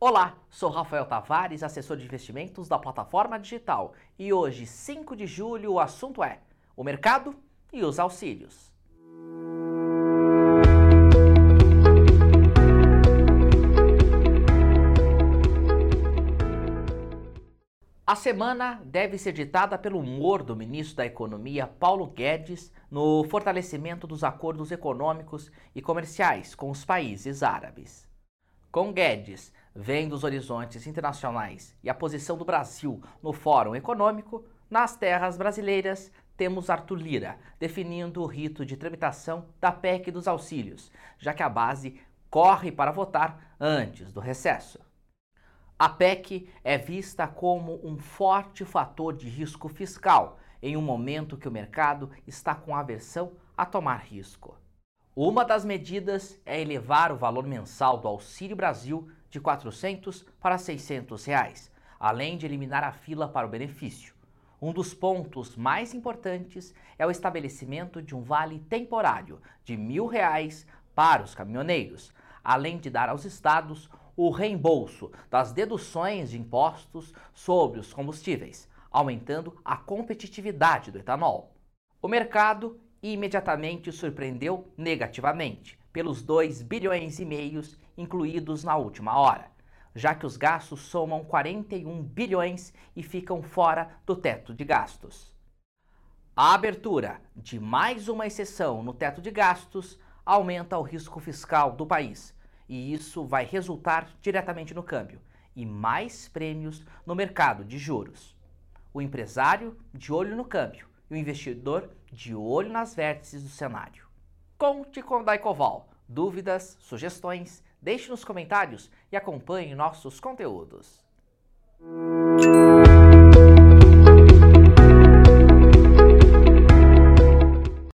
Olá, sou Rafael Tavares, assessor de investimentos da plataforma digital, e hoje, 5 de julho, o assunto é o mercado e os auxílios. A semana deve ser ditada pelo humor do ministro da Economia, Paulo Guedes, no fortalecimento dos acordos econômicos e comerciais com os países árabes. Com Guedes, vendo os horizontes internacionais e a posição do Brasil no Fórum Econômico, nas terras brasileiras temos Arthur Lira definindo o rito de tramitação da PEC dos auxílios, já que a base corre para votar antes do recesso. A PEC é vista como um forte fator de risco fiscal em um momento que o mercado está com aversão a tomar risco. Uma das medidas é elevar o valor mensal do Auxílio Brasil de 400 para 600 reais, além de eliminar a fila para o benefício. Um dos pontos mais importantes é o estabelecimento de um vale temporário de mil reais para os caminhoneiros, além de dar aos estados o reembolso das deduções de impostos sobre os combustíveis, aumentando a competitividade do etanol. O mercado imediatamente surpreendeu negativamente pelos 2 bilhões e meios incluídos na última hora, já que os gastos somam 41 bilhões e ficam fora do teto de gastos. A abertura de mais uma exceção no teto de gastos aumenta o risco fiscal do país, e isso vai resultar diretamente no câmbio e mais prêmios no mercado de juros. O empresário de olho no câmbio e o investidor de olho nas vértices do cenário. Conte com o Daicoval. Dúvidas, sugestões, deixe nos comentários e acompanhe nossos conteúdos.